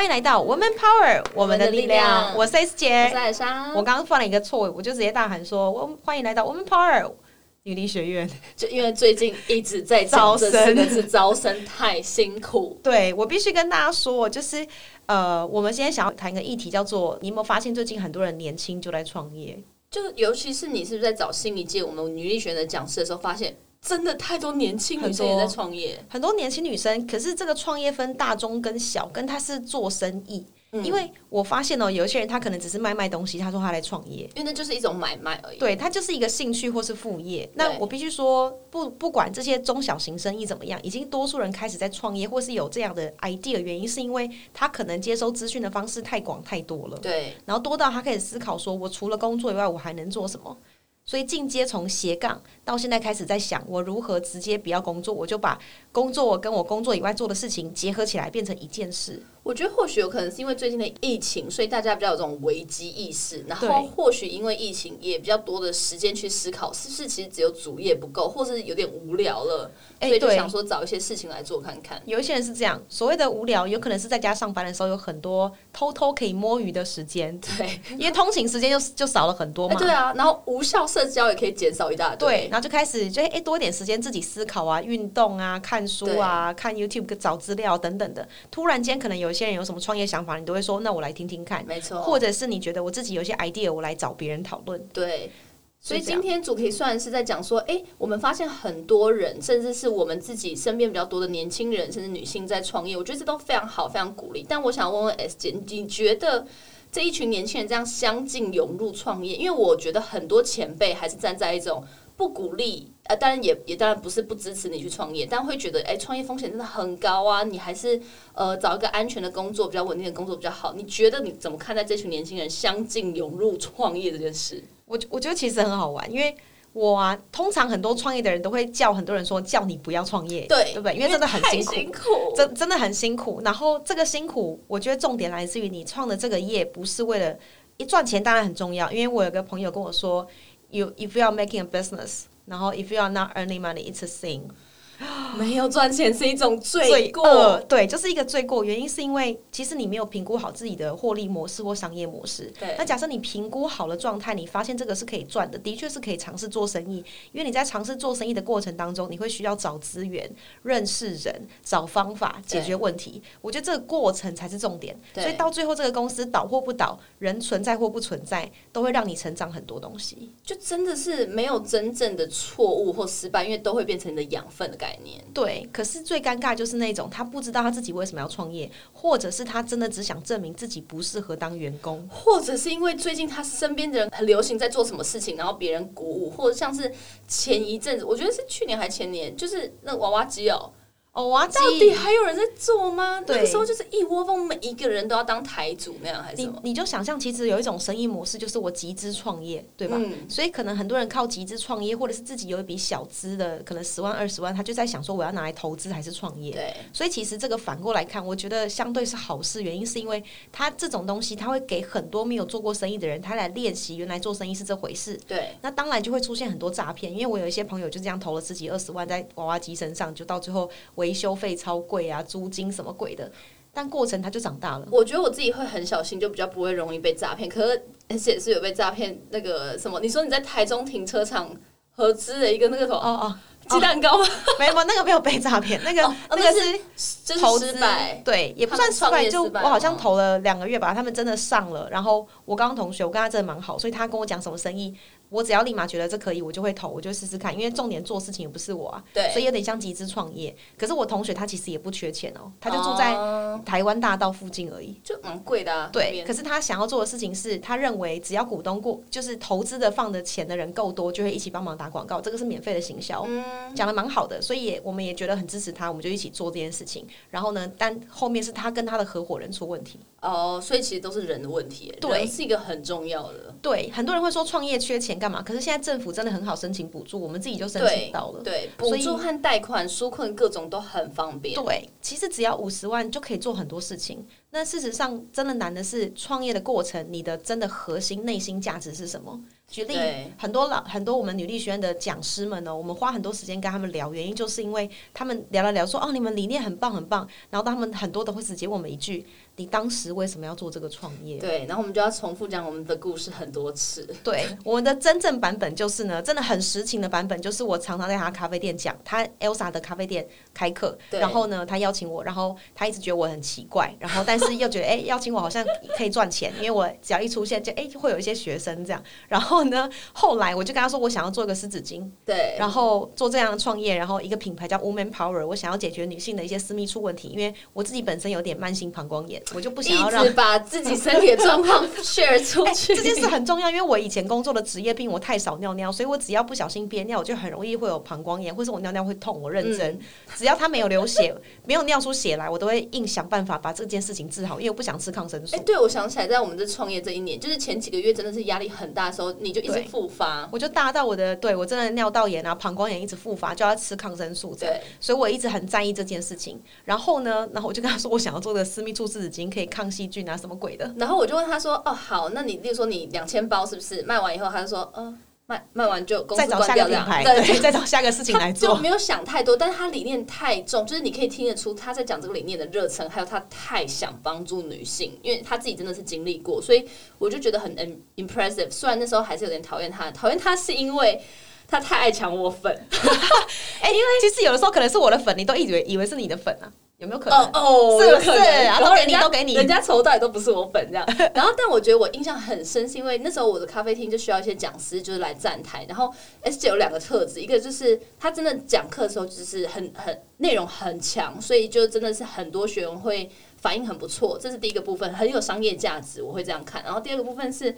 欢迎来到 Woman Power，我们的力量。我是 S 我姐是。我刚刚犯了一个错误，我就直接大喊说：“我欢迎来到 Woman Power 女力学院。就因为最近一直在讲这四个字，招生太辛苦。对”我必须跟大家说，就是呃，我们现在想要谈一个议题，叫做你有没有发现最近很多人年轻就在创业？就尤其是你是不是在找新一届我们女力学院的讲师的时候，发现真的太多年轻女生也在创业。很多年轻女生，可是这个创业分大、中跟小，跟她是做生意。嗯因为我发现哦，有一些人他可能只是卖卖东西，他说他来创业，因为那就是一种买卖而已。对，他就是一个兴趣或是副业。那我必须说，不不管这些中小型生意怎么样，已经多数人开始在创业，或是有这样的 idea，原因是因为他可能接收资讯的方式太广太多了，对，然后多到他开始思考说，我除了工作以外，我还能做什么？所以进阶从斜杠到现在开始在想，我如何直接不要工作，我就把工作跟我工作以外做的事情结合起来，变成一件事。我觉得或许有可能是因为最近的疫情，所以大家比较有这种危机意识，然后或许因为疫情也比较多的时间去思考，是不是其实只有主业不够，或是有点无聊了，所以就想说找一些事情来做看看。有一些人是这样，所谓的无聊，有可能是在家上班的时候有很多偷偷可以摸鱼的时间，对，因为通勤时间就就少了很多哎、嘛。对啊，然后无效社交也可以减少一大堆。对，然后就开始就哎、多一点时间自己思考啊、运动啊、看书啊、看 YouTube 找资料等等的。突然间，可能有一些人有什么创业想法，你都会说：“那我来听听看。没”错，或者是你觉得我自己有些 idea，我来找别人讨论。对。所以今天主题算是在讲说，哎、我们发现很多人，甚至是我们自己身边比较多的年轻人，甚至女性在创业，我觉得这都非常好，非常鼓励。但我想问问 S 姐，你觉得这一群年轻人这样相近涌入创业，因为我觉得很多前辈还是站在一种不鼓励，呃，当然也也当然不是不支持你去创业，但会觉得，哎、创业风险真的很高啊，你还是呃找一个安全的工作，比较稳定的工作比较好。你觉得你怎么看待这群年轻人相继涌入创业这件事？我我觉得其实很好玩，因为我啊，通常很多创业的人都会叫很多人说叫你不要创业，对对不对？因为真的很辛苦。辛苦，真真的很辛苦。然后这个辛苦，我觉得重点来自于你创的这个业不是为了一赚钱，当然很重要。因为我有个朋友跟我说，you if you are making a business，然后 if you are not earning money，it's a sin。没有赚钱是一种罪罪过。恶，对，就是一个罪过。原因是因为其实你没有评估好自己的获利模式或商业模式。对那假设你评估好了状态，你发现这个是可以赚的，的确是可以尝试做生意。因为你在尝试做生意的过程当中，你会需要找资源、认识人、找方法解决问题。我觉得这个过程才是重点。对所以到最后，这个公司倒或不倒，人存在或不存在，都会让你成长很多东西。就真的是没有真正的错误或失败，因为都会变成你的养分的概念。对，可是最尴尬就是那种他不知道他自己为什么要创业，或者是他真的只想证明自己不适合当员工。或者是因为最近他身边的人很流行在做什么事情，然后别人鼓舞，或者像是 前一阵子，我觉得是去年还前年，就是那个娃娃机哦，哦，哇到底还有人在做吗？对那个时候就是一窝蜂，每一个人都要当台主那样，还是什么？你你就想象，其实有一种生意模式，就是我集资创业，对吧？嗯所以可能很多人靠集资创业，或者是自己有一笔小资的，可能十万二十万，他就在想说我要拿来投资还是创业。对，所以其实这个反过来看，我觉得相对是好事。原因是因为他这种东西，他会给很多没有做过生意的人，他来练习原来做生意是这回事。对，那当然就会出现很多诈骗，因为我有一些朋友就这样投了十几二十万在娃娃机身上，就到最后维修费超贵啊，租金什么鬼的，但过程他就长大了。我觉得我自己会很小心，就比较不会容易被诈骗。可是也是有被诈骗，那个什么，你说你在台中停车场合资的一个那个什么哦哦，鸡蛋糕吗？没有，那个没有被诈骗，那个、哦那个那是就是投资失败。对，也不算失败，就我好像哦投了两个月吧，他们真的上了。然后我刚刚同学，我跟他真的蛮好，所以他跟我讲什么生意，我只要立马觉得这可以，我就会投，我就试试看。因为重点做事情也不是我啊，对，所以有点像集资创业。可是我同学他其实也不缺钱哦，他就住在哦台湾大道附近而已。就蛮贵的啊。对，可是他想要做的事情是，他认为只要股东过，就是投资的放的钱的人够多，就会一起帮忙打广告，这个是免费的行销，嗯讲的蛮好的，所以也我们也觉得很支持他，我们就一起做这件事情。然后呢，但后面是他跟他的合伙人出问题。哦，所以其实都是人的问题，对人是一个很重要的。对，很多人会说创业缺钱干嘛？可是现在政府真的很好申请补助，我们自己就申请到了。对，补助和贷款、纾困各种都很方便。对，其实只要五十万就可以做很多事情。那事实上，真的难的是创业的过程，你的真的核心内心价值是什么？举例，很多老很多我们女力学院的讲师们呢，我们花很多时间跟他们聊，原因就是因为他们聊了聊说，哦，你们理念很棒很棒，然后他们很多都会直接问我们一句，你当时为什么要做这个创业？对，然后我们就要重复讲我们的故事很多次。对，我们的真正版本就是呢，真的很实情的版本，就是我常常在他咖啡店讲，他 Elsa 的咖啡店开课，然后呢，他邀请我，然后他一直觉得我很奇怪，然后但是又觉得哎，邀请我好像可以赚钱，因为我只要一出现就哎就会有一些学生这样，然后呢，后来我就跟他说我想要做一个湿纸巾，对，然后做这样的创业，然后一个品牌叫 Woman Power，我想要解决女性的一些私密处问题，因为我自己本身有点慢性膀胱炎，我就不想要让把自己身体的状况 share 出去，这件事很重要，因为我以前工作的职业病，我太少尿尿，所以我只要不小心憋尿，我就很容易会有膀胱炎，或是我尿尿会痛。我认真，只要他没有流血，没有尿出血来，我都会硬想办法把这件事情治好，因为我不想吃抗生素。哎，对，我想起来，在我们这创业这一年，就是前几个月真的是压力很大的时候，你就一直复发，我就大到我的，对我真的尿道炎啊、膀胱炎一直复发，就要吃抗生素。对，所以我一直很在意这件事情。然后呢，然后我就跟他说，我想要做的私密处湿纸巾可以抗细菌啊，什么鬼的。然后我就问他说：“哦，好，那你例如说你两千包是不是卖完以后？”他就说：“嗯，卖卖完就再找下个品牌，对，再找下个事情来做。”就没有想太多，但是他理念太重，就是你可以听得出他在讲这个理念的热忱，还有他太想帮助女性，因为他自己真的是经历过，所以我就觉得很 impressive。虽然那时候还是有点讨厌他，讨厌他是因为。他太爱抢我粉，哎，因为其实有的时候可能是我的粉，你都以为以为是你的粉啊，有没有可能？哦，是不是？然后人家都给你，人家筹到也都不是我本这样。然后，但我觉得我印象很深，是因为那时候我的咖啡厅就需要一些讲师，就是来站台。然后 S 姐有两个特质，一个就是他真的讲课的时候就是很很内容很强，所以就真的是很多学员会反应很不错，这是第一个部分，很有商业价值，我会这样看。然后第二个部分是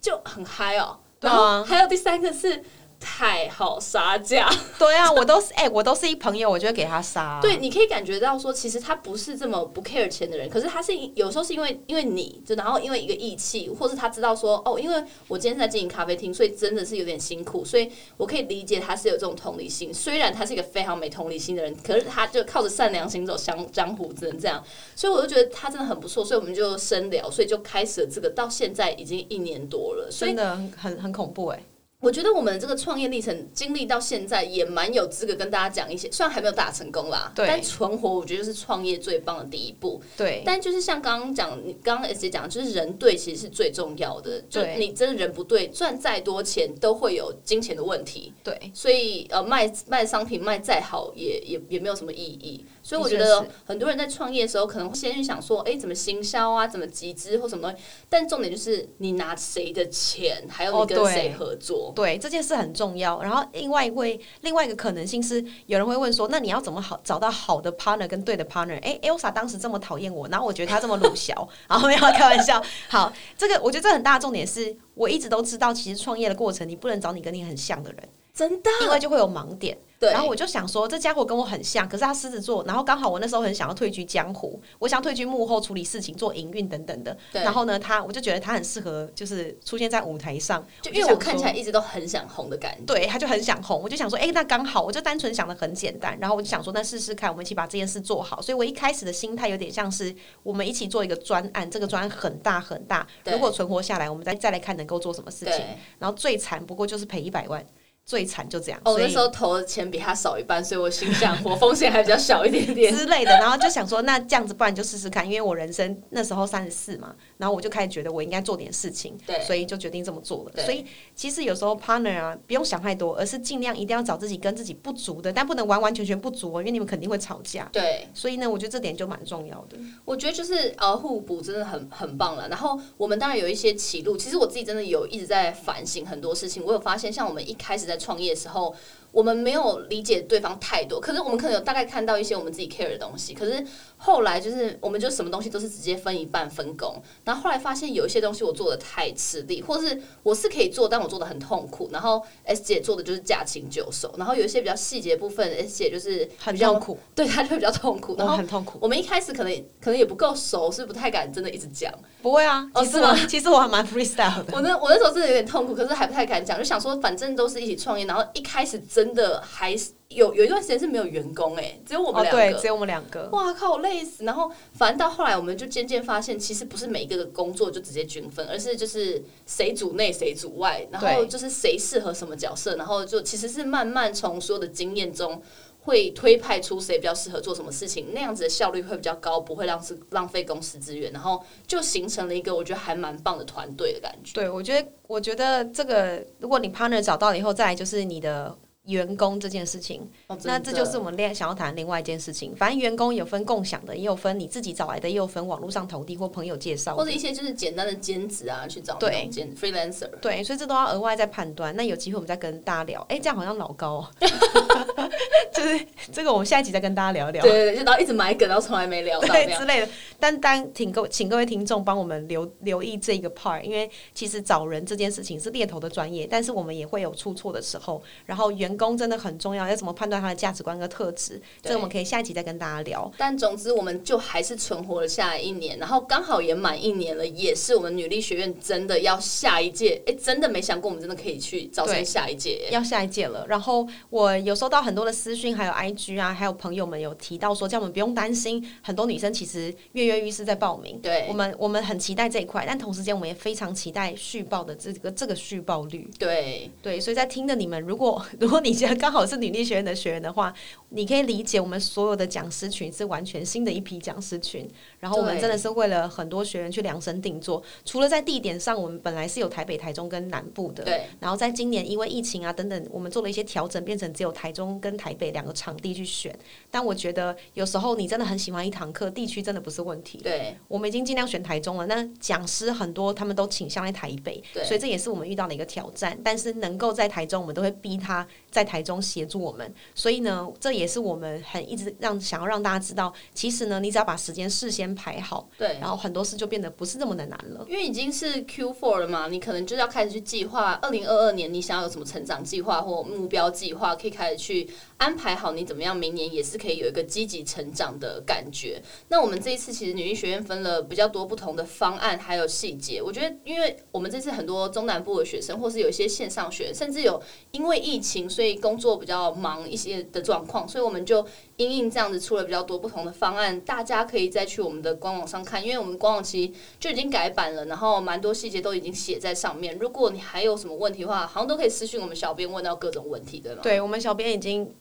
就很嗨哦，然后还有第三个是。太好杀价，对啊，我都是哎，我都是一朋友，我就会给他杀。对，你可以感觉到说，其实他不是这么不 care 钱的人，可是他是有时候是因为因为你，就然后因为一个义气，或是他知道说，哦，因为我今天在经营咖啡厅，所以真的是有点辛苦，所以我可以理解他是有这种同理心。虽然他是一个非常没同理心的人，可是他就靠着善良行走江江湖，只能这样。所以我就觉得他真的很不错，所以我们就深聊，所以就开始了这个，到现在已经一年多了，真的很很很恐怖哎。我觉得我们这个创业历程经历到现在，也蛮有资格跟大家讲一些。虽然还没有大成功啦，但存活我觉得是创业最棒的第一步。对，但就是像刚刚讲，你刚刚 S 姐讲，就是人对其实是最重要的。就你真的人不对，赚再多钱都会有金钱的问题。对，所以呃，卖卖商品卖再好，也也也没有什么意义。所以我觉得很多人在创业的时候，可能先去想说，哎，怎么行销啊，怎么集资或什么东西。但重点就是你拿谁的钱，还有你跟谁合作。对，这件事很重要。然后另外一位，另外一个可能性是，有人会问说，那你要怎么好找到好的 partner 跟对的 partner？哎，Elsa 当时这么讨厌我，然后我觉得他这么鲁小，然后没有开玩笑。好，这个我觉得这很大的重点是，我一直都知道，其实创业的过程，你不能找你跟你很像的人，真的，因为就会有盲点。对然后我就想说，这家伙跟我很像，可是他狮子座。然后刚好我那时候很想要退居江湖，我想退居幕后处理事情、做营运等等的。然后呢，他我就觉得他很适合，就是出现在舞台上。就因为我看起来一直都很想红的感觉。对，他就很想红。我就想说，哎，那刚好，我就单纯想的很简单。然后我就想说，那试试看，我们一起把这件事做好。所以我一开始的心态有点像是，我们一起做一个专案，这个专案很大很大。如果存活下来，我们再再来看能够做什么事情。然后最惨不过就是赔一百万。最惨就这样。哦，那时候投的钱比他少一半，所以我心想我风险还比较小一点点之类的。然后就想说，那这样子，不然就试试看。因为我人生那时候三十四嘛，然后我就开始觉得我应该做点事情，对，所以就决定这么做了。所以其实有时候 partner 啊，不用想太多，而是尽量一定要找自己跟自己不足的，但不能完完全全不足哦，因为你们肯定会吵架。对，所以呢，我觉得这点就蛮重要的。我觉得就是呃互补真的很很棒了。然后我们当然有一些歧路，其实我自己真的有一直在反省很多事情。我有发现，像我们一开始在创业的时候。我们没有理解对方太多，可是我们可能有大概看到一些我们自己 care 的东西，可是。后来就是，我们就什么东西都是直接分一半分工。然后后来发现有一些东西我做的太吃力，或是我是可以做，但我做的很痛苦。然后 S 姐做的就是驾轻就熟。然后有一些比较细节部分，S 姐就是很痛苦，对她就会比较痛苦。然后很痛苦。我们一开始可能可能也不够熟，是不太敢真的一直讲。不会啊，其实吗？其实我还蛮 freestyle 的。我那我那时候真的有点痛苦，可是还不太敢讲，就想说反正都是一起创业。然后一开始真的还是。有有一段时间是没有员工哎，只有我们两个，只有我们两个。哇靠，累死！然后反正到后来，我们就渐渐发现，其实不是每一个工作就直接均分，而是就是谁组内谁组外，然后就是谁适合什么角色，然后就其实是慢慢从所有的经验中。会推派出谁比较适合做什么事情，那样子的效率会比较高，不会让是浪费公司资源，然后就形成了一个我觉得还蛮棒的团队的感觉。对，我觉得，我觉得这个，如果你 partner 找到了以后，再来就是你的。员工这件事情，那这就是我们另想要谈另外一件事情。反正员工有分共享的，也有分你自己找来的，也有分网络上投递或朋友介绍，或者一些就是简单的兼职啊，去找对兼 freelancer。对，所以这都要额外再判断。那有机会我们再跟大家聊。哎，这样好像老高，就是这个我们下一集再跟大家聊聊。对对对，然后一直埋梗，然后从来没聊到之类的。但当请各请各位听众帮我们留留意这个 part，因为其实找人这件事情是猎头的专业，但是我们也会有出错的时候。然后员工真的很重要，要怎么判断他的价值观跟特质？这我们可以下一集再跟大家聊。但总之，我们就还是存活了下一年，然后刚好也满一年了，也是我们女力学院真的要下一届。哎，真的没想过我们真的可以去招生下一届，要下一届了。然后我有收到很多的私讯，还有 IG 啊，还有朋友们有提到说，叫我们不用担心，很多女生其实跃跃欲试在报名，对我们，我们很期待这一块，但同时间我们也非常期待续报的这个这个续报率。对对，所以在听的你们，如果 如果你现在刚好是女力学院的学员的话，你可以理解我们所有的讲师群是完全新的一批讲师群，然后我们真的是为了很多学员去量身定做。除了在地点上，我们本来是有台北、台中跟南部的，对，然后在今年因为疫情啊等等，我们做了一些调整，变成只有台中跟台北两个场地去选。但我觉得有时候你真的很喜欢一堂课，地区真的不是问题。对，我们已经尽量选台中了。那讲师很多，他们都倾向在台北，所以这也是我们遇到的一个挑战。但是能够在台中，我们都会逼他在台中协助我们。所以呢，这也是我们很一直让想要让大家知道，其实呢，你只要把时间事先排好，对，然后很多事就变得不是那么的难了。因为已经是 Q four 了嘛，你可能就是要开始去计划二零二二年你想要有什么成长计划或目标计划，可以开始去安排好你怎么样明年也是可以有一个积极成长的感觉。那我们这一次其实女力学院分了比较多不同的方案，还有细节。我觉得，因为我们这次很多中南部的学生，或是有一些线上学，甚至有因为疫情所以工作比较忙一些的状况，所以我们就因应这样子出了比较多不同的方案。大家可以再去我们的官网上看，因为我们官网其实就已经改版了，然后蛮多细节都已经写在上面。如果你还有什么问题的话，好像都可以私信我们小编问到各种问题，对吗？对，我们小编已经。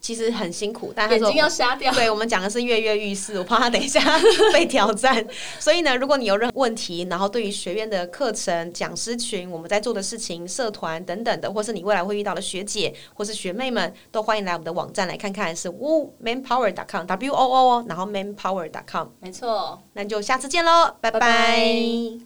其实很辛苦，但眼睛要瞎掉。对我们讲的是跃跃欲试，我怕他等一下 被挑战。所以呢，如果你有任何问题，然后对于学院的课程、讲师群、我们在做的事情、社团等等的，或是你未来会遇到的学姐或是学妹们，都欢迎来我们的网站来看看，是 woo manpower dot com w o o，然后 manpower dot com。没错，那就下次见喽，拜拜。